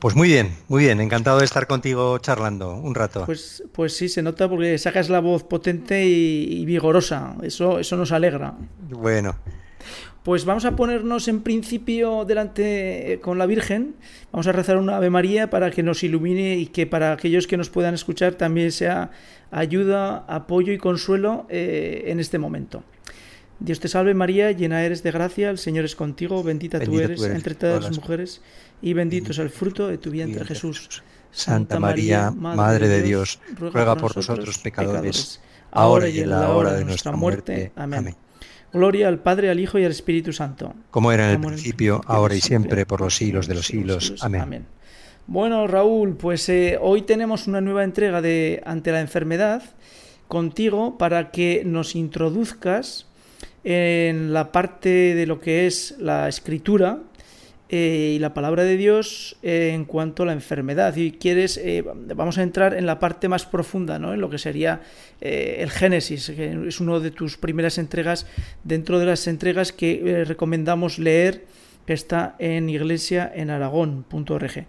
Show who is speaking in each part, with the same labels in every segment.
Speaker 1: Pues muy bien, muy bien, encantado de estar contigo charlando un rato.
Speaker 2: Pues, pues sí, se nota porque sacas la voz potente y, vigorosa, eso, eso nos alegra.
Speaker 1: Bueno.
Speaker 2: Pues vamos a ponernos en principio delante eh, con la Virgen, vamos a rezar una Ave María para que nos ilumine y que para aquellos que nos puedan escuchar también sea ayuda, apoyo y consuelo eh, en este momento. Dios te salve María, llena eres de gracia, el Señor es contigo, bendita, tú, eres, entre todas las mujeres, y bendito es el fruto de tu vientre Jesús.
Speaker 1: Santa María, Madre de Dios, ruega por nosotros pecadores, ahora y en la hora de nuestra muerte. Amén.
Speaker 2: Gloria al Padre, al Hijo y al Espíritu Santo.
Speaker 1: Como era en el principio, ahora y siempre, por los siglos de los siglos. Amén.
Speaker 2: Bueno, Raúl, pues eh, hoy tenemos una nueva entrega de Ante la Enfermedad contigo para que nos introduzcas en la parte de lo que es la escritura eh, y la palabra de Dios eh, en cuanto a la enfermedad. Y quieres, eh, vamos a entrar en la parte más profunda, ¿no? en lo que sería el Génesis, que es una de tus primeras entregas dentro de las entregas que recomendamos leer, que está en iglesia en aragón.org.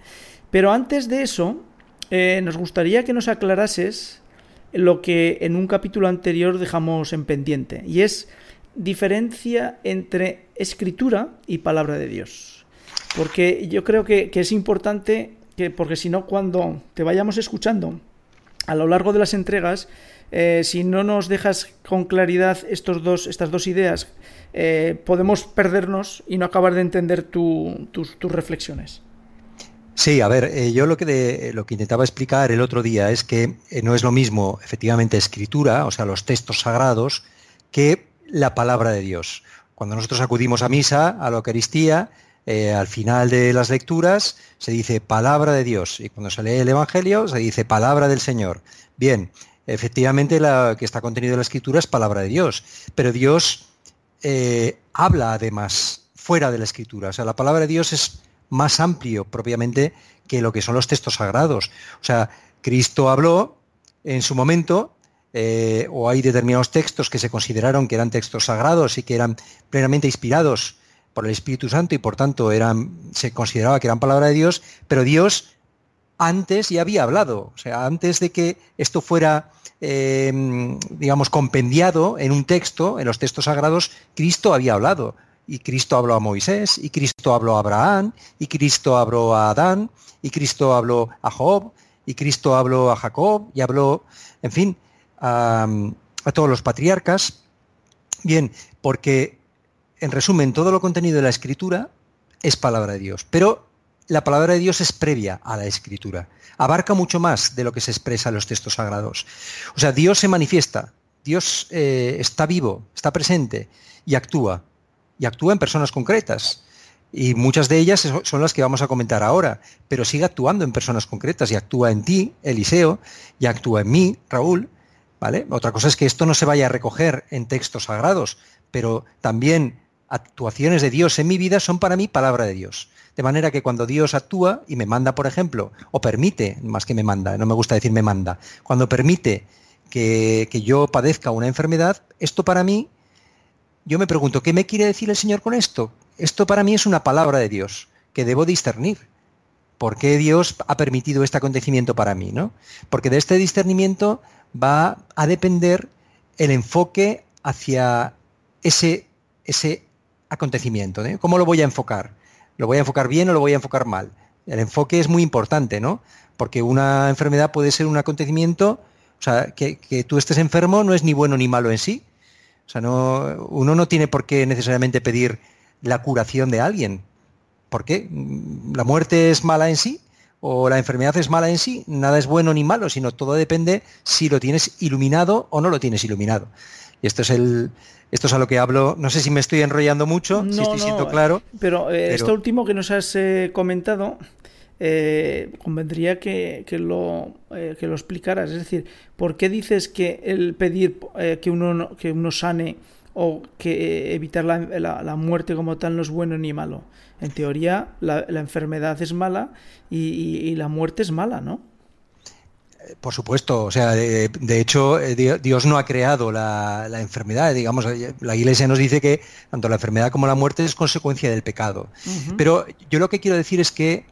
Speaker 2: Pero antes de eso, nos gustaría que nos aclarases lo que en un capítulo anterior dejamos en pendiente, y es diferencia entre escritura y palabra de Dios. Porque yo creo que, es importante que, porque si no, cuando te vayamos escuchando a lo largo de las entregas, eh, si no nos dejas con claridad estos dos, estas dos ideas, eh, podemos perdernos y no acabar de entender tus, reflexiones.
Speaker 1: Sí, a ver, eh, yo lo que, lo que intentaba explicar el otro día es que no es lo mismo, efectivamente, escritura, o sea, los textos sagrados, que la palabra de Dios. Cuando nosotros acudimos a misa, a la Eucaristía, eh, al final de las lecturas se dice palabra de Dios y cuando se lee el Evangelio se dice palabra del Señor. Bien, efectivamente la que está contenido en la Escritura es palabra de Dios, pero Dios eh, habla además fuera de la Escritura. O sea, la palabra de Dios es más amplio propiamente que lo que son los textos sagrados. O sea, Cristo habló en su momento eh, o hay determinados textos que se consideraron que eran textos sagrados y que eran plenamente inspirados por el Espíritu Santo y por tanto eran, se consideraba que eran palabra de Dios, pero Dios antes ya había hablado, o sea, antes de que esto fuera, eh, digamos, compendiado en un texto, en los textos sagrados, Cristo había hablado. Y Cristo habló a Moisés, y Cristo habló a Abraham, y Cristo habló a Adán, y Cristo habló a Job, y Cristo habló a Jacob, y habló, en fin, a, todos los patriarcas. Bien, porque en resumen, todo lo contenido de la escritura es palabra de Dios, pero la palabra de Dios es previa a la escritura. Abarca mucho más de lo que se expresa en los textos sagrados. O sea, Dios se manifiesta, Dios eh, está vivo, está presente y actúa. Y actúa en personas concretas. Y muchas de ellas son las que vamos a comentar ahora, pero sigue actuando en personas concretas y actúa en ti, Eliseo, y actúa en mí, Raúl, otra cosa es que esto no se vaya a recoger en textos sagrados, pero también actuaciones de Dios en mi vida son para mí palabra de Dios. De manera que cuando Dios actúa y me manda, por ejemplo, o permite, más que me manda, no me gusta decir me manda, cuando permite que, que yo padezca una enfermedad, esto para mí, yo me pregunto, ¿qué me quiere decir el Señor con esto? Esto para mí es una palabra de Dios que debo discernir. ¿Por qué Dios ha permitido este acontecimiento para mí? ¿no? Porque de este discernimiento va a depender el enfoque hacia ese, ese acontecimiento. ¿eh? ¿Cómo lo voy a enfocar? ¿Lo voy a enfocar bien o lo voy a enfocar mal? El enfoque es muy importante, ¿no? Porque una enfermedad puede ser un acontecimiento, o sea, que, que tú estés enfermo no es ni bueno ni malo en sí. O sea, no, uno no tiene por qué necesariamente pedir la curación de alguien. ¿Por qué? ¿La muerte es mala en sí? O la enfermedad es mala en sí, nada es bueno ni malo, sino todo depende si lo tienes iluminado o no lo tienes iluminado. Y esto es el, esto es a lo que hablo. No sé si me estoy enrollando mucho, si estoy siendo claro.
Speaker 2: Pero, eh, esto último que nos has eh, comentado eh, convendría que, lo, eh, que lo explicaras. Es decir, ¿por qué dices que el pedir que, uno, que uno sane o que evitar la, muerte como tal no es bueno ni malo? En teoría, la, enfermedad es mala y, la muerte es mala, ¿no?
Speaker 1: Por supuesto, o sea, de, hecho, Dios no ha creado la, enfermedad, digamos, la Iglesia nos dice que tanto la enfermedad como la muerte es consecuencia del pecado. Pero yo lo que quiero decir es que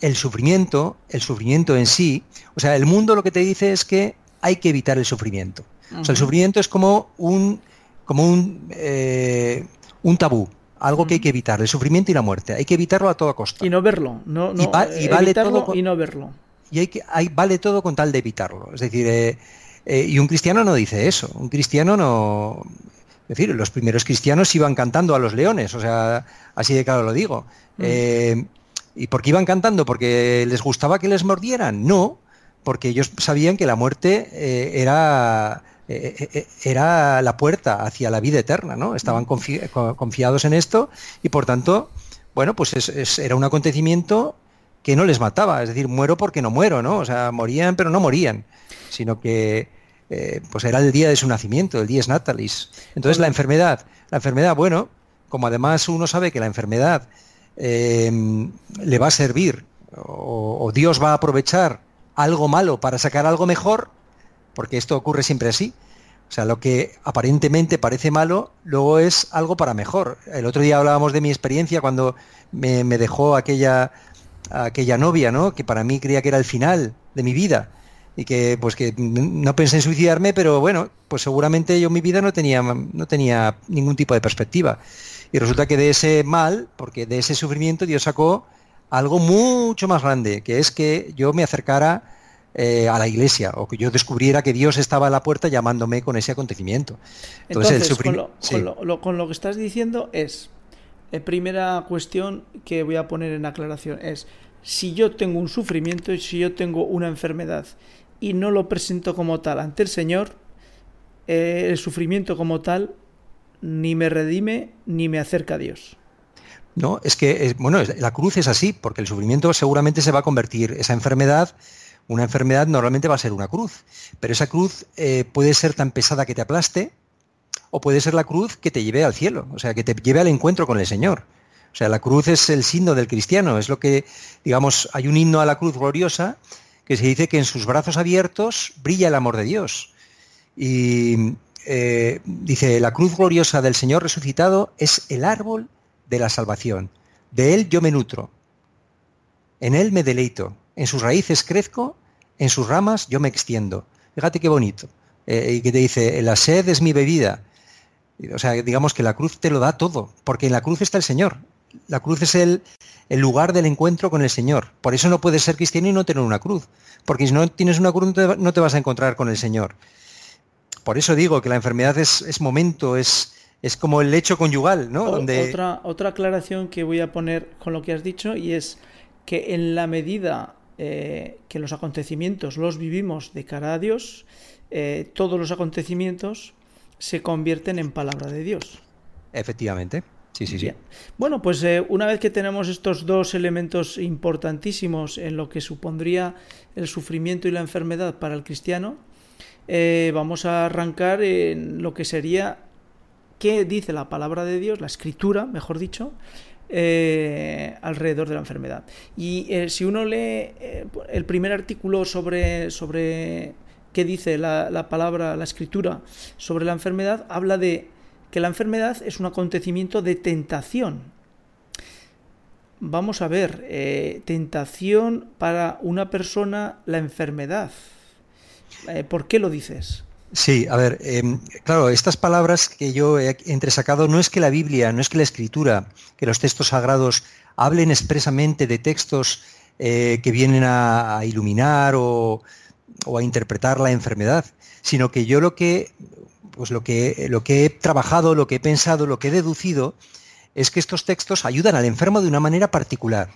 Speaker 1: el sufrimiento, el sufrimiento en sí, o sea, el mundo lo que te dice es que hay que evitar el sufrimiento. O sea, el sufrimiento es como un, como un, eh, un tabú, algo que hay que evitar, el sufrimiento y la muerte. Hay que evitarlo a toda costa.
Speaker 2: Y no verlo, no,
Speaker 1: y, vale todo
Speaker 2: y no verlo.
Speaker 1: Y hay que, hay, vale todo con tal de evitarlo. Es decir, eh, eh, y un cristiano no dice eso. Un cristiano no. Es decir, los primeros cristianos iban cantando a los leones, o sea, así de claro lo digo. ¿Y por qué iban cantando? ¿Porque les gustaba que les mordieran? No, porque ellos sabían que la muerte eh, era, eh, eh, era la puerta hacia la vida eterna, ¿no? Estaban confiados en esto y por tanto, bueno, pues era un acontecimiento que no les mataba, es decir, muero porque no muero, ¿no? O sea, morían pero no morían, sino que pues era el día de su nacimiento, el día es natalis. Entonces la enfermedad, la enfermedad, bueno, como además uno sabe que la enfermedad Em, le va a servir o, Dios va a aprovechar algo malo para sacar algo mejor, porque esto ocurre siempre así. O sea, lo que aparentemente parece malo, luego es algo para mejor. El otro día hablábamos de mi experiencia cuando me, dejó aquella, aquella novia, ¿no? Que para mí creía que era el final de mi vida y que pues que no pensé en suicidarme, pero bueno, pues seguramente yo mi vida no tenía, no tenía ningún tipo de perspectiva. Y resulta que de ese mal, porque de ese sufrimiento Dios sacó algo mucho más grande, que es que yo me acercara eh, a la iglesia o que yo descubriera que Dios estaba a la puerta llamándome con ese acontecimiento.
Speaker 2: Entonces, con, lo, que estás diciendo es, eh, primera cuestión que voy a poner en aclaración es, si yo tengo un sufrimiento y si yo tengo una enfermedad y no lo presento como tal ante el Señor, eh, el sufrimiento como tal ni me redime ni me acerca a Dios.
Speaker 1: No, es que, bueno, la cruz es así, porque el sufrimiento seguramente se va a convertir, esa enfermedad, una enfermedad normalmente va a ser una cruz, pero esa cruz eh, puede ser tan pesada que te aplaste, o puede ser la cruz que te lleve al cielo, o sea, que te lleve al encuentro con el Señor. O sea, la cruz es el signo del cristiano, es lo que, digamos, hay un himno a la cruz gloriosa que se dice que en sus brazos abiertos brilla el amor de Dios. Y, eh, dice, la cruz gloriosa del Señor resucitado es el árbol de la salvación. De él yo me nutro. En él me deleito. En sus raíces crezco, en sus ramas yo me extiendo. Fíjate qué bonito. Eh, y que te dice, la sed es mi bebida. O sea, digamos que la cruz te lo da todo, porque en la cruz está el Señor. La cruz es el, el lugar del encuentro con el Señor. Por eso no puedes ser cristiano y no tener una cruz. Porque si no tienes una cruz no te vas a encontrar con el Señor. Por eso digo que la enfermedad es, momento, es, es como el lecho conyugal, ¿no?
Speaker 2: Donde... Otra, otra aclaración que voy a poner con lo que has dicho y es que en la medida eh, que los acontecimientos los vivimos de cara a Dios, eh, todos los acontecimientos se convierten en palabra de Dios.
Speaker 1: Efectivamente. Sí, sí, sí.
Speaker 2: Bueno, pues eh, una vez que tenemos estos dos elementos importantísimos en lo que supondría el sufrimiento y la enfermedad para el cristiano, eh, vamos a arrancar en lo que sería qué dice la palabra de Dios, la escritura, mejor dicho, eh, alrededor de la enfermedad. Y eh, si uno lee el primer artículo sobre, sobre qué dice la, la, palabra, la escritura sobre la enfermedad, habla de que la enfermedad es un acontecimiento de tentación. Vamos a ver, tentación para una persona, la enfermedad. Eh, ¿Por qué lo dices?
Speaker 1: Sí, a ver, em, claro, estas palabras que yo he entresacado no es que la Biblia, no es que la Escritura, que los textos sagrados hablen expresamente de textos eh, que vienen a, iluminar o, a interpretar la enfermedad, sino que yo lo que, pues lo que, lo que he trabajado, lo que he pensado, lo que he deducido, es que estos textos ayudan al enfermo de una manera particular,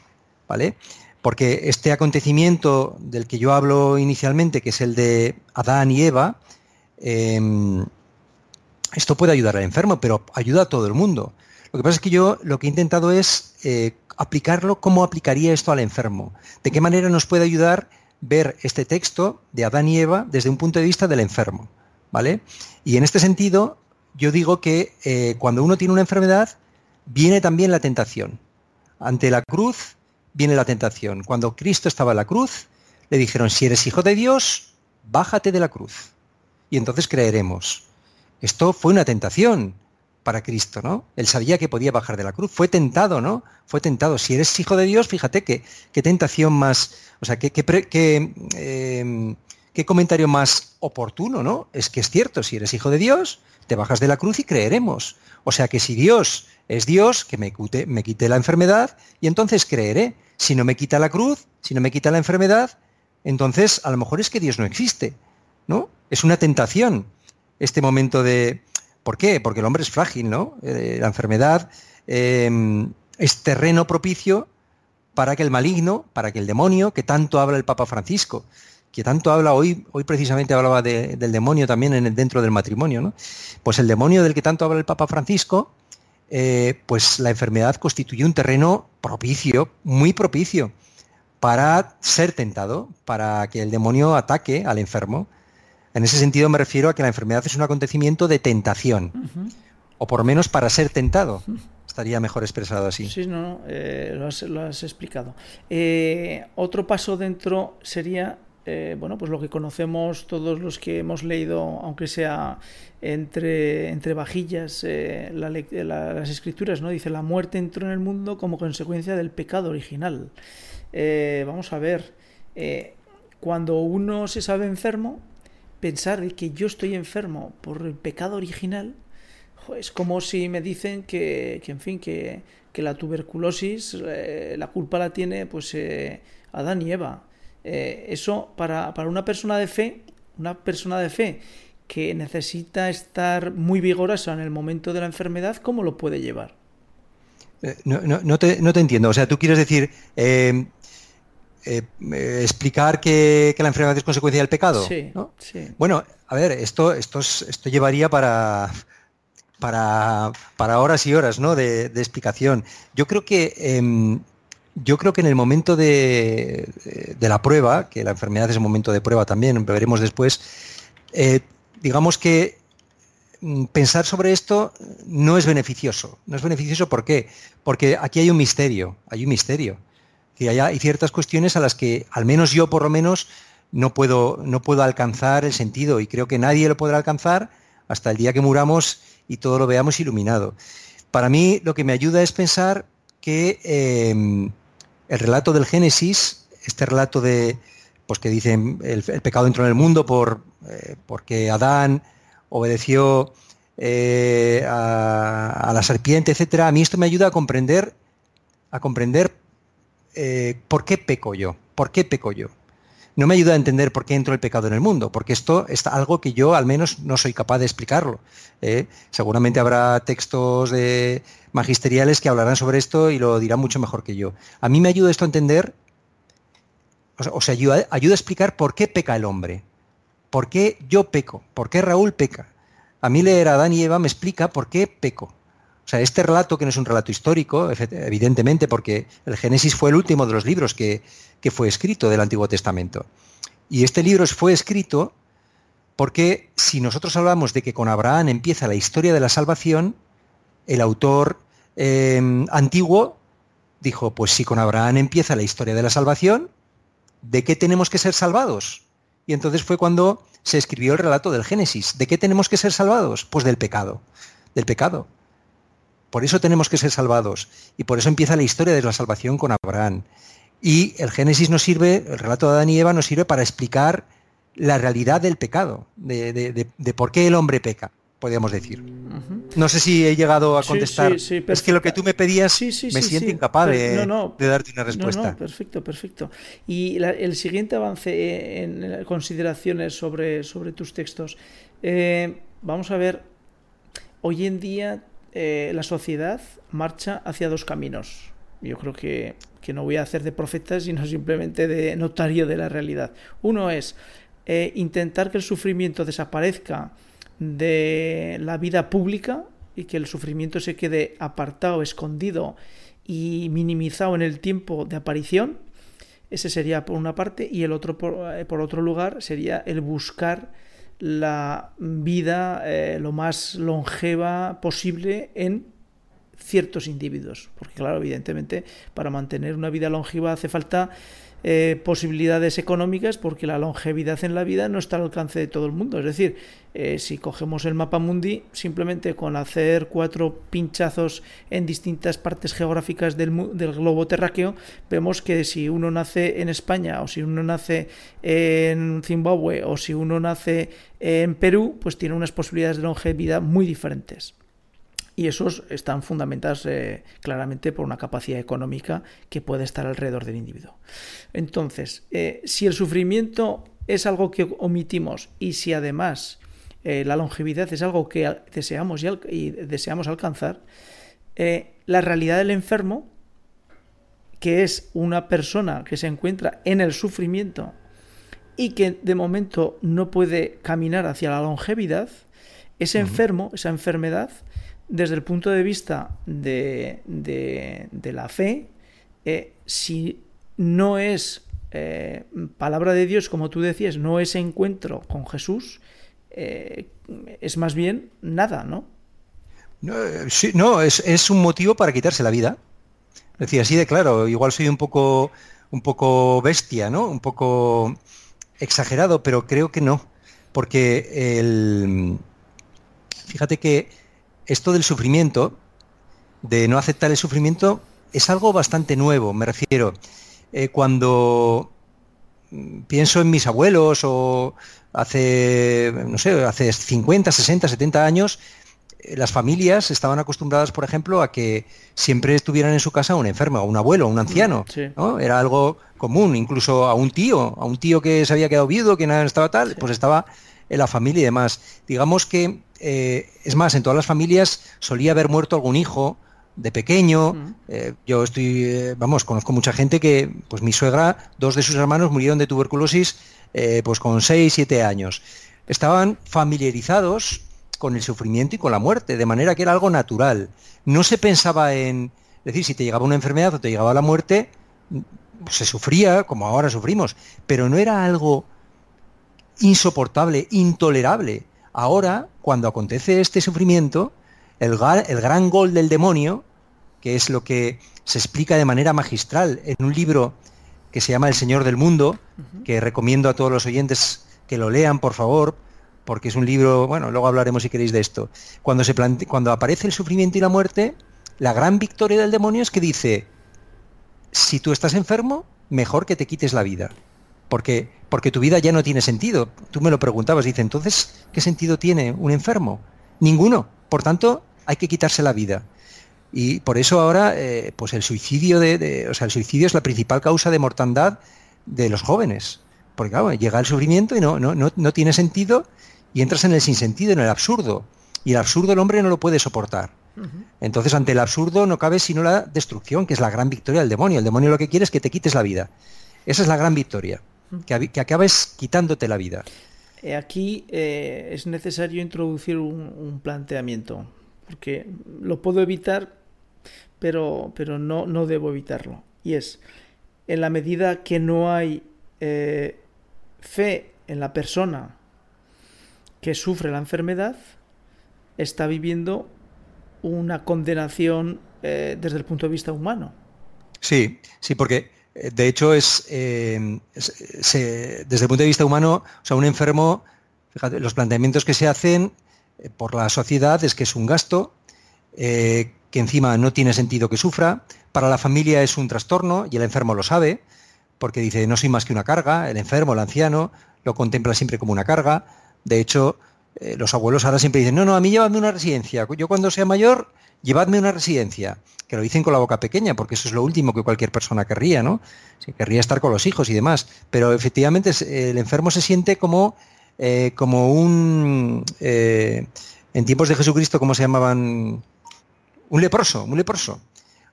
Speaker 1: ¿vale? porque este acontecimiento del que yo hablo inicialmente, que es el de Adán y Eva, em, esto puede ayudar al enfermo, pero ayuda a todo el mundo. Lo que pasa es que yo lo que he intentado es eh, aplicarlo, cómo aplicaría esto al enfermo. De qué manera nos puede ayudar ver este texto de Adán y Eva desde un punto de vista del enfermo. ¿Vale? Y en este sentido, yo digo que eh, cuando uno tiene una enfermedad, viene también la tentación. Ante la cruz viene la tentación. Cuando Cristo estaba en la cruz, le dijeron, si eres hijo de Dios, bájate de la cruz. Y entonces creeremos. Esto fue una tentación para Cristo, ¿no? Él sabía que podía bajar de la cruz. Fue tentado, ¿no? Fue tentado. Si eres hijo de Dios, fíjate que, qué tentación más, o sea, qué, qué, em, qué comentario más oportuno, ¿no? Es que es cierto, si eres hijo de Dios, te bajas de la cruz y creeremos. O sea que si Dios es Dios, que me, me quite la enfermedad y entonces creeré. Si no me quita la cruz, si no me quita la enfermedad, entonces a lo mejor es que Dios no existe, ¿no? Es una tentación este momento de... ¿Por qué? Porque el hombre es frágil, ¿no? Eh, la enfermedad em, es terreno propicio para que el maligno, para que el demonio, que tanto habla el Papa Francisco, que tanto habla hoy, hoy precisamente hablaba del demonio también en el, dentro del matrimonio, ¿no? Pues el demonio del que tanto habla el Papa Francisco, eh, pues la enfermedad constituye un terreno propicio, muy propicio, para ser tentado, para que el demonio ataque al enfermo. En ese sentido me refiero a que la enfermedad es un acontecimiento de tentación, o por lo menos para ser tentado. Estaría mejor expresado así.
Speaker 2: Sí, no, eh, lo, has, explicado. Eh, otro paso dentro sería eh, bueno, pues lo que conocemos todos los que hemos leído, aunque sea entre, entre vajillas, las escrituras, ¿no? Dice, la muerte entró en el mundo como consecuencia del pecado original. vamos a ver, cuando uno se sabe enfermo, pensar que yo estoy enfermo por el pecado original, es como si me dicen que, en fin, que, la tuberculosis, eh, la culpa la tiene pues eh, Adán y Eva. Eh, eso para, una persona de fe, una persona de fe que necesita estar muy vigorosa en el momento de la enfermedad, ¿cómo lo puede llevar?
Speaker 1: No, no, te, no, te, entiendo. O sea, tú quieres decir, eh, explicar que, la enfermedad es consecuencia del pecado.
Speaker 2: Sí,
Speaker 1: Bueno, a ver, esto, esto, esto llevaría para, para, para, horas y horas ¿no? de, explicación. Yo creo que em, yo creo que en el momento de, de, la prueba, que la enfermedad es un momento de prueba también, veremos después, eh, digamos que mm, pensar sobre esto no es beneficioso. No es beneficioso ¿por qué? Porque aquí hay un misterio, hay un misterio que hay ciertas cuestiones a las que, al menos yo por lo menos, no puedo, no puedo alcanzar el sentido y creo que nadie lo podrá alcanzar hasta el día que muramos y todo lo veamos iluminado. Para mí lo que me ayuda es pensar que em, el relato del Génesis, este relato de, pues que dicen el, pecado entró en el mundo por, eh, porque Adán obedeció eh, a, a, la serpiente, etcétera, a mí esto me ayuda a comprender, a comprender eh, ¿por qué peco yo? ¿Por qué peco yo? No me ayuda a entender por qué entró el pecado en el mundo, porque esto es algo que yo al menos no soy capaz de explicarlo. ¿eh? Seguramente habrá textos de magisteriales que hablarán sobre esto y lo dirán mucho mejor que yo. A mí me ayuda esto a entender, o sea, ayuda, a explicar por qué peca el hombre, por qué yo peco, por qué Raúl peca. A mí leer a Adán y Eva me explica por qué peco. O sea, este relato, que no es un relato histórico, evidentemente, porque el Génesis fue el último de los libros que, fue escrito del Antiguo Testamento. Y este libro fue escrito porque si nosotros hablamos de que con Abraham empieza la historia de la salvación, el autor em, antiguo dijo, pues si con Abraham empieza la historia de la salvación, ¿de qué tenemos que ser salvados? Y entonces fue cuando se escribió el relato del Génesis. ¿De qué tenemos que ser salvados? Pues del pecado. Del pecado. Por eso tenemos que ser salvados. Y por eso empieza la historia de la salvación con Abraham. Y el Génesis nos sirve, el relato de Adán y Eva nos sirve para explicar la realidad del pecado, de, por qué el hombre peca, podríamos decir. No sé si he llegado a contestar. es que lo que tú me pedías me siento incapaz de, darte una respuesta.
Speaker 2: perfecto, perfecto. Y el siguiente avance en consideraciones sobre, sobre tus textos. Eh, vamos a ver, hoy en día eh, la sociedad marcha hacia dos caminos. Yo creo que, no voy a hacer de profeta, sino simplemente de notario de la realidad. Uno es eh, intentar que el sufrimiento desaparezca de la vida pública y que el sufrimiento se quede apartado, escondido y minimizado en el tiempo de aparición. Ese sería por una parte y el otro por, eh, otro lugar sería el buscar la vida eh, lo más longeva posible en ciertos individuos. Porque claro, evidentemente, para mantener una vida longeva hace falta eh, posibilidades económicas porque la longevidad en la vida no está al alcance de todo el mundo. Es decir, eh, si cogemos el mapa mundi, simplemente con hacer cuatro pinchazos en distintas partes geográficas del, del globo terráqueo, vemos que si uno nace en España o si uno nace en Zimbabue o si uno nace en Perú, pues tiene unas posibilidades de longevidad muy diferentes y esos están fundamentados eh, claramente por una capacidad económica que puede estar alrededor del individuo. Entonces, eh, si el sufrimiento es algo que omitimos y si además eh, la longevidad es algo que deseamos y, deseamos alcanzar, la realidad del enfermo, que es una persona que se encuentra en el sufrimiento y que de momento no puede caminar hacia la longevidad, ese enfermo, esa enfermedad, desde el punto de vista de, la fe, eh, si no es eh, palabra de Dios, como tú decías, no es encuentro con Jesús, eh, es más bien nada, ¿no?
Speaker 1: No, no es, un motivo para quitarse la vida. Es decir, así de claro, igual soy un poco, un poco bestia, ¿no? Un poco exagerado, pero creo que no. Porque el, fíjate que esto del sufrimiento, de no aceptar el sufrimiento, es algo bastante nuevo, me refiero. Eh, cuando pienso en mis abuelos o hace, no sé, hace 50, 60, 70 años, eh, las familias estaban acostumbradas, por ejemplo, a que siempre estuvieran en su casa un enfermo, un abuelo, un anciano. Mm, Era algo común, incluso a un tío, a un tío que se había quedado viudo, que no estaba tal, pues estaba en la familia y demás. Digamos que eh, es más, en todas las familias solía haber muerto algún hijo de pequeño. Eh, yo estoy, eh, vamos, conozco mucha gente que, pues mi suegra, dos de sus hermanos murieron de tuberculosis, pues con 6, 7 años. Estaban familiarizados con el sufrimiento y con la muerte, de manera que era algo natural. No se pensaba en, es decir, si te llegaba una enfermedad o te llegaba la muerte, se sufría como ahora sufrimos, pero no era algo insoportable, intolerable. Ahora, cuando acontece este sufrimiento, el, gran gol del demonio, que es lo que se explica de manera magistral en un libro que se llama El Señor del Mundo, que recomiendo a todos los oyentes que lo lean, por favor, porque es un libro, bueno, luego hablaremos si queréis de esto. Cuando, se cuando aparece el sufrimiento y la muerte, la gran victoria del demonio es que dice, si tú estás enfermo, mejor que te quites la vida porque, porque tu vida ya no tiene sentido. Tú me lo preguntabas, dice, entonces, ¿qué sentido tiene un enfermo? Ninguno. Por tanto, hay que quitarse la vida. Y por eso ahora, eh, pues el suicidio de, o sea, el suicidio es la principal causa de mortandad de los jóvenes. Porque claro, llega el sufrimiento y no, no, no, tiene sentido y entras en el sinsentido, en el absurdo. Y el absurdo el hombre no lo puede soportar. Entonces, ante el absurdo no cabe sino la destrucción, que es la gran victoria del demonio. El demonio lo que quiere es que te quites la vida. Esa es la gran victoria que, acabes quitándote la vida.
Speaker 2: Eh, aquí eh, es necesario introducir un, planteamiento, porque lo puedo evitar, pero, pero no, no debo evitarlo. Y es, en la medida que no hay eh, fe en la persona que sufre la enfermedad, está viviendo una condenación desde el punto de vista humano.
Speaker 1: Sí, sí, porque de hecho, es, eh, desde el punto de vista humano, o sea, un enfermo, fíjate, los planteamientos que se hacen eh, por la sociedad es que es un gasto, eh, que encima no tiene sentido que sufra, para la familia es un trastorno y el enfermo lo sabe, porque dice, no soy más que una carga, el enfermo, el anciano, lo contempla siempre como una carga. De hecho, los abuelos ahora siempre dicen, no, no, a mí llévame una residencia, yo cuando sea mayor, llevadme una residencia que lo dicen con la boca pequeña, porque eso es lo último que cualquier persona querría, ¿no? querría estar con los hijos y demás. Pero efectivamente el enfermo se siente como, eh, como un... Eh, en tiempos de Jesucristo, ¿cómo se llamaban? Un leproso, un leproso.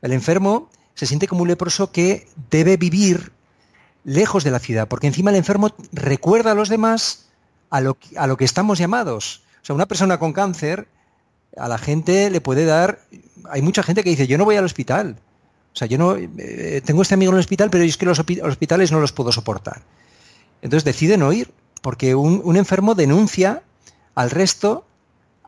Speaker 1: El enfermo se siente como un leproso que debe vivir lejos de la ciudad, porque encima el enfermo recuerda a los demás a lo, a lo que estamos llamados. O sea, una persona con cáncer a la gente le puede dar, hay mucha gente que dice, yo no voy al hospital. O sea, yo no, eh, tengo este amigo en el hospital, pero es que los hospitales no los puedo soportar. Entonces deciden no ir, porque un, enfermo denuncia al resto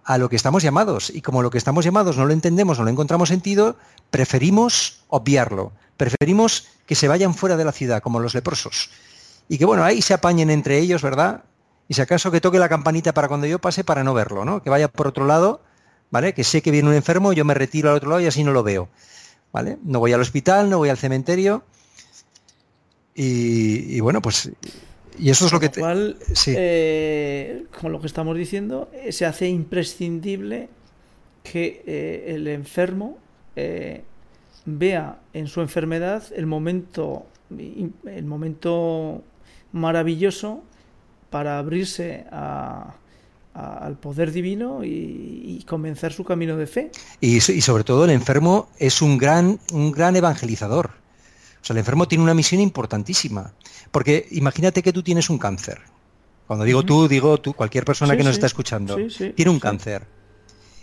Speaker 1: a lo que estamos llamados. Y como lo que estamos llamados no lo entendemos, no lo encontramos sentido, preferimos obviarlo. Preferimos que se vayan fuera de la ciudad, como los leprosos. Y que bueno, ahí se apañen entre ellos, ¿verdad? Y si acaso que toque la campanita para cuando yo pase para no verlo, ¿no? Que vaya por otro lado, ¿vale? Que sé que viene un enfermo, yo me retiro al otro lado y así no lo veo. ¿Vale? No voy al hospital, no voy al cementerio. Y, bueno, pues. Y eso es lo que.
Speaker 2: Te... Cual, eh, con lo que estamos diciendo, eh, se hace imprescindible que eh, el enfermo vea en su enfermedad el momento, el momento maravilloso para abrirse al poder divino y, comenzar su camino de fe.
Speaker 1: Y, sobre todo el enfermo es un gran, un gran evangelizador. O sea, el enfermo tiene una misión importantísima. Porque imagínate que tú tienes un cáncer. Cuando digo tú, digo tú, cualquier persona que nos está escuchando, tiene un cáncer.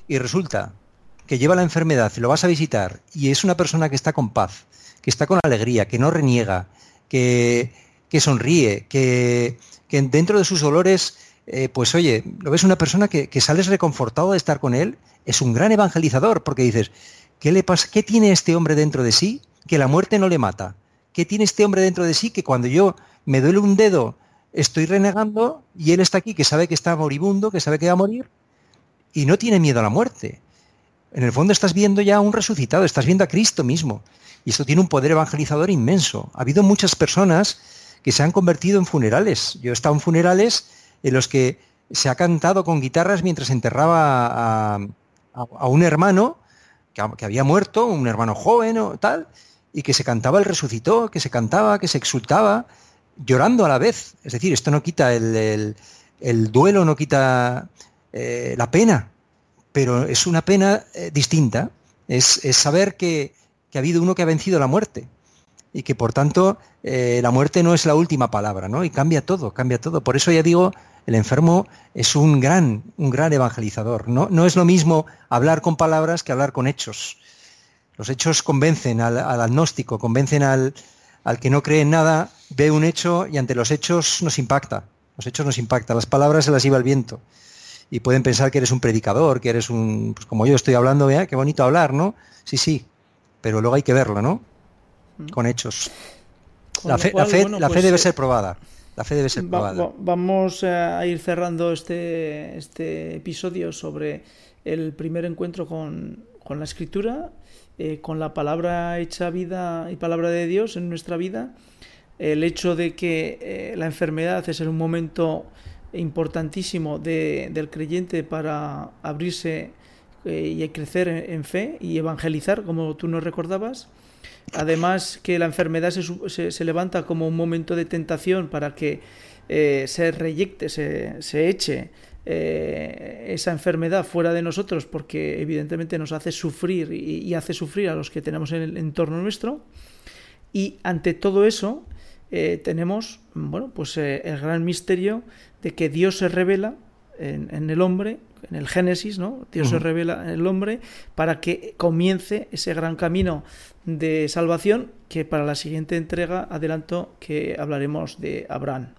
Speaker 1: Y resulta que lleva la enfermedad y lo vas a visitar y es una persona que está con paz, que está con alegría, que no reniega, que, que sonríe, que, que dentro de sus dolores, eh, pues oye, lo ves una persona que, sales reconfortado de estar con él, es un gran evangelizador, porque dices, ¿qué le pasa? ¿Qué tiene este hombre dentro de sí que la muerte no le mata? ¿Qué tiene este hombre dentro de sí que cuando yo me duele un dedo estoy renegando y él está aquí que sabe que está moribundo, que sabe que va a morir y no tiene miedo a la muerte? En el fondo estás viendo ya un resucitado, estás viendo a Cristo mismo. Y esto tiene un poder evangelizador inmenso. Ha habido muchas personas que se han convertido en funerales. Yo he estado en funerales en los que se ha cantado con guitarras mientras enterraba a, un hermano que, había muerto, un hermano joven o tal, y que se cantaba el resucitó, que se cantaba, que se exultaba, llorando a la vez. Es decir, esto no quita el, duelo, no quita eh, la pena, pero es una pena eh, distinta. Es, saber que, que ha habido uno que ha vencido la muerte y que por tanto eh, la muerte no es la última palabra, ¿no? Y cambia todo, cambia todo. Por eso ya digo, el enfermo es un gran, un gran evangelizador. No, no es lo mismo hablar con palabras que hablar con hechos. Los hechos convencen al, agnóstico, convencen al, al, que no cree en nada, ve un hecho y ante los hechos nos impacta. Los hechos nos impactan, las palabras se las lleva el viento. Y pueden pensar que eres un predicador, que eres un, pues como yo estoy hablando, vea, qué bonito hablar, ¿no? Sí, sí, pero luego hay que verlo, ¿no? Con hechos. la fe, pues, debe ser probada. La fe debe ser probada.
Speaker 2: vamos a ir cerrando este, este episodio sobre el primer encuentro con, la escritura, eh, con la palabra hecha vida y palabra de Dios en nuestra vida. El hecho de que eh, la enfermedad es un momento importantísimo del creyente para abrirse eh, y crecer en, fe y evangelizar, como tú nos recordabas. Además que la enfermedad se, se, levanta como un momento de tentación para que eh, se reyecte, se, se eche eh, esa enfermedad fuera de nosotros porque evidentemente nos hace sufrir y, hace sufrir a los que tenemos en el entorno nuestro. Y ante todo eso eh, tenemos bueno, pues, el gran misterio de que Dios se revela en, el hombre, en el Génesis, ¿no? Dios se revela en el hombre para que comience ese gran camino de salvación que para la siguiente entrega adelanto que hablaremos de Abraham.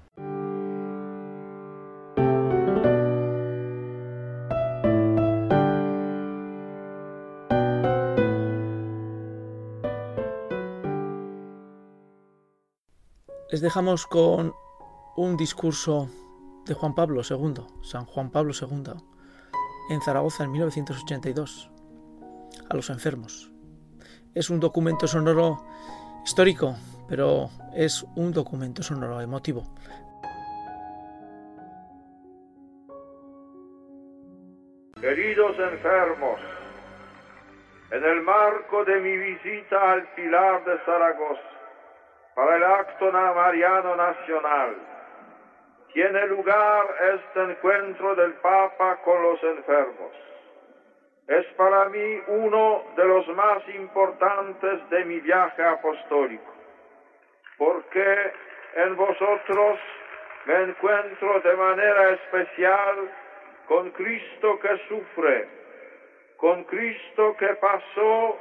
Speaker 2: Les dejamos con un discurso de Juan Pablo II, San Juan Pablo II, en Zaragoza en 1982, a los enfermos. Es un documento sonoro histórico, pero es un documento sonoro emotivo.
Speaker 3: Queridos enfermos, en el marco de mi visita al Pilar de Zaragoza para el acto mariano nacional, tiene lugar este encuentro del Papa con los enfermos. Es para mí uno de los más importantes de mi viaje apostólico, porque en vosotros me encuentro de manera especial con Cristo que sufre, con Cristo que pasó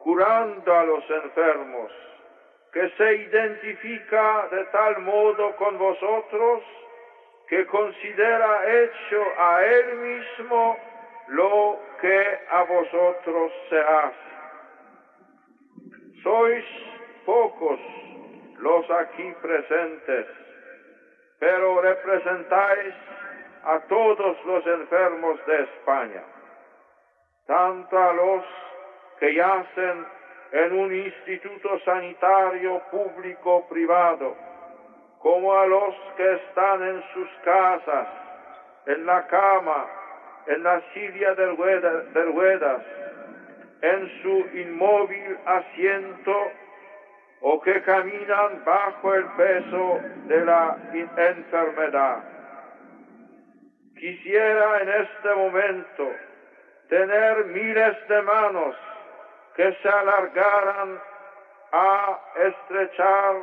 Speaker 3: curando a los enfermos, que se identifica de tal modo con vosotros que considera hecho a Él mismo lo que a vosotros se hace. Sois pocos los aquí presentes, pero representáis a todos los enfermos de España, tanto a los que yacen en un instituto sanitario público privado, como a los que están en sus casas, en la cama, en la silla de ruedas, en su inmóvil asiento o que caminan bajo el peso de la enfermedad. Quisiera en este momento tener miles de manos que se alargaran a estrechar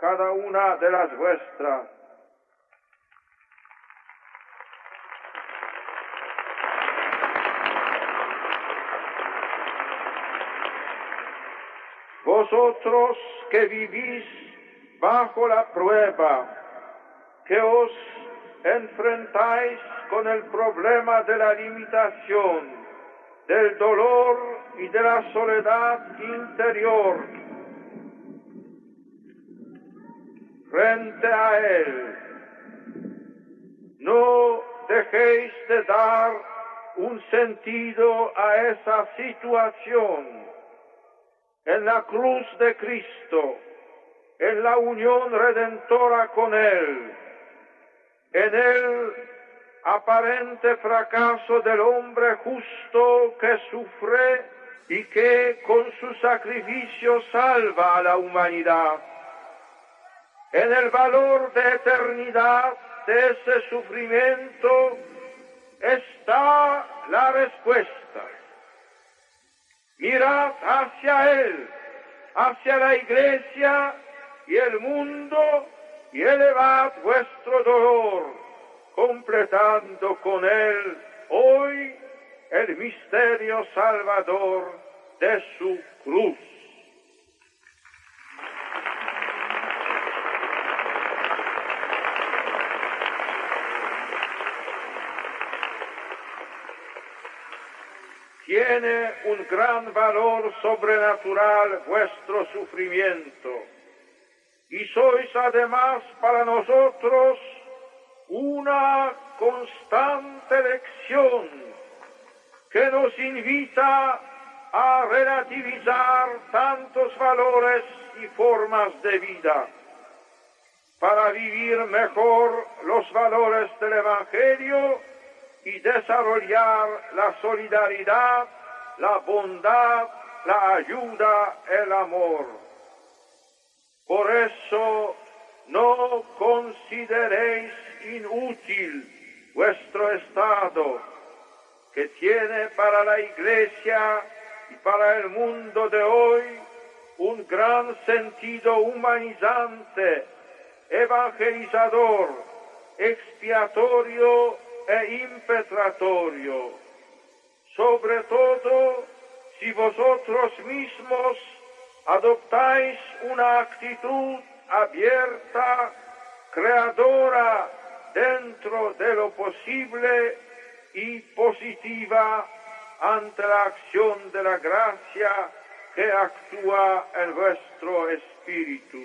Speaker 3: cada una de las vuestras. Vosotros que vivís bajo la prueba, que os enfrentáis con el problema de la limitación, del dolor y de la soledad interior, frente a Él. No dejéis de dar un sentido a esa situación. En la cruz de Cristo, en la unión redentora con Él, en el aparente fracaso del hombre justo que sufre y que con su sacrificio salva a la humanidad en el valor de eternidad de ese sufrimiento está la respuesta. Mirad hacia Él, hacia la iglesia y el mundo y elevad vuestro dolor, completando con Él hoy el misterio salvador de su cruz. tiene un gran valor sobrenatural vuestro sufrimiento y sois además para nosotros una constante lección que nos invita a relativizar tantos valores y formas de vida para vivir mejor los valores del Evangelio y desarrollar la solidaridad, la bondad, la ayuda, el amor. Por eso no consideréis inútil vuestro estado, que tiene para la iglesia y para el mundo de hoy un gran sentido humanizante, evangelizador, expiatorio e impetratorio, sobre todo si vosotros mismos adoptáis una actitud abierta, creadora dentro de lo posible y positiva ante la acción de la gracia que actúa en vuestro espíritu.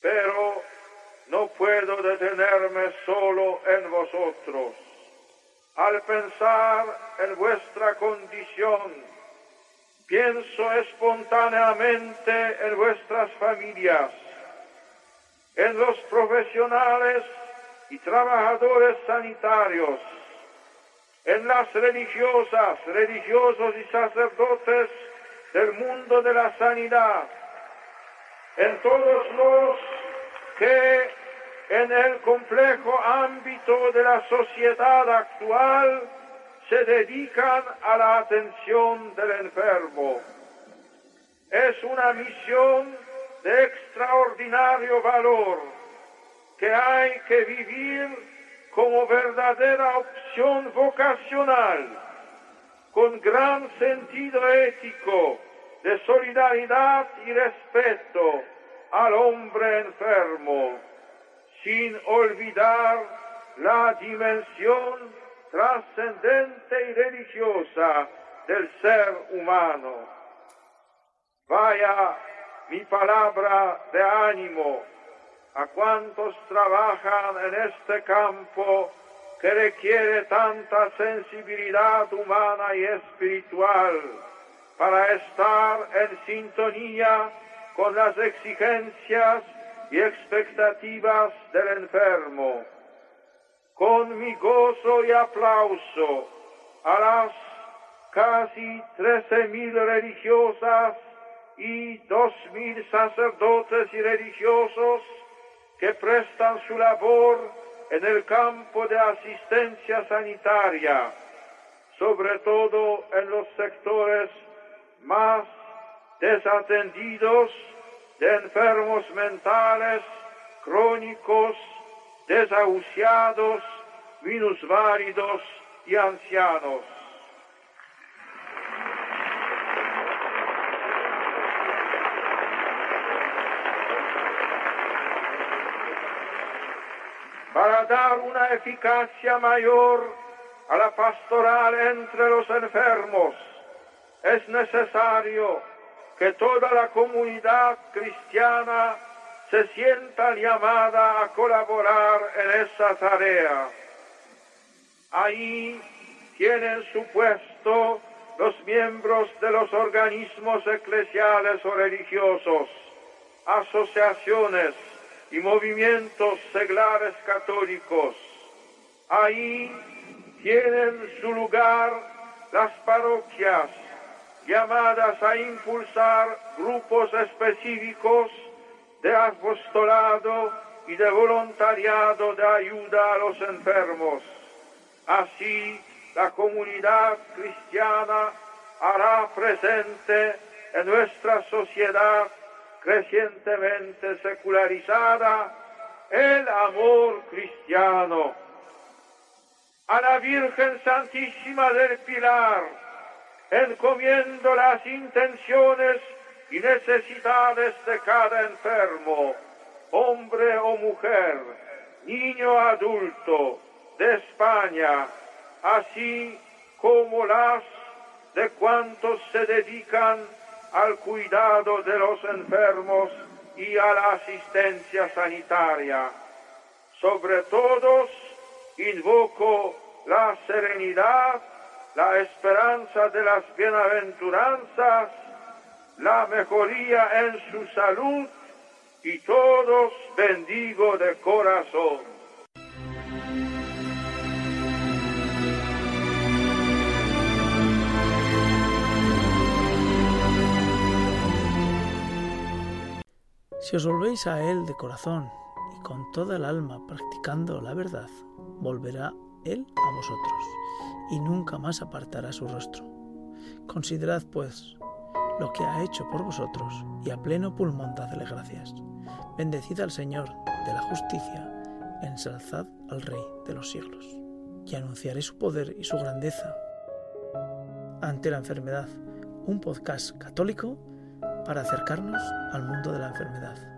Speaker 3: Pero no puedo detenerme solo en vosotros. Al pensar en vuestra condición, pienso espontáneamente en vuestras familias, en los profesionales y trabajadores sanitarios, en las religiosas, religiosos y sacerdotes del mundo de la sanidad, en todos los que en el complejo ámbito de la sociedad actual se dedican a la atención del enfermo. Es una misión de extraordinario valor que hay que vivir como verdadera opción vocacional con gran sentido ético de solidaridad y respeto al hombre enfermo, sin olvidar la dimensión trascendente y religiosa del ser humano. Vaya mi palabra de ánimo a cuantos trabajan en este campo que requiere tanta sensibilidad humana y espiritual para estar en sintonía con las exigencias y expectativas del enfermo. Con mi gozo y aplauso a las casi trece mil religiosas y dos mil sacerdotes y religiosos que prestan su labor en el campo de asistencia sanitaria, sobre todo en los sectores más desatendidos de enfermos mentales, crónicos, desahuciados, minusválidos y ancianos. Para dar una eficacia mayor a la pastoral entre los enfermos, es necesario que toda la comunidad cristiana se sienta llamada a colaborar en esa tarea. Ahí tienen su puesto los miembros de los organismos eclesiales o religiosos, asociaciones, y movimientos seglares católicos. Ahí tienen su lugar las parroquias llamadas a impulsar grupos específicos de apostolado y de voluntariado de ayuda a los enfermos. Así, la comunidad cristiana hará presente en nuestra sociedad crecientemente secularizada, el amor cristiano. A la Virgen Santísima del Pilar, encomiendo las intenciones y necesidades de cada enfermo, hombre o mujer, niño adulto, de España, así como las de cuantos se dedican al cuidado de los enfermos y a la asistencia sanitaria. Sobre todos invoco la serenidad, la esperanza de las bienaventuranzas, la mejoría en su salud y todos bendigo de corazón.
Speaker 2: Os volvéis a Él de corazón y con toda el alma practicando la verdad, volverá Él a vosotros y nunca más apartará su rostro. Considerad, pues, lo que ha hecho por vosotros y a pleno pulmón dadle gracias. Bendecid al Señor de la justicia, ensalzad al Rey de los siglos. Y anunciaré su poder y su grandeza ante la enfermedad, un podcast católico para acercarnos al mundo de la enfermedad.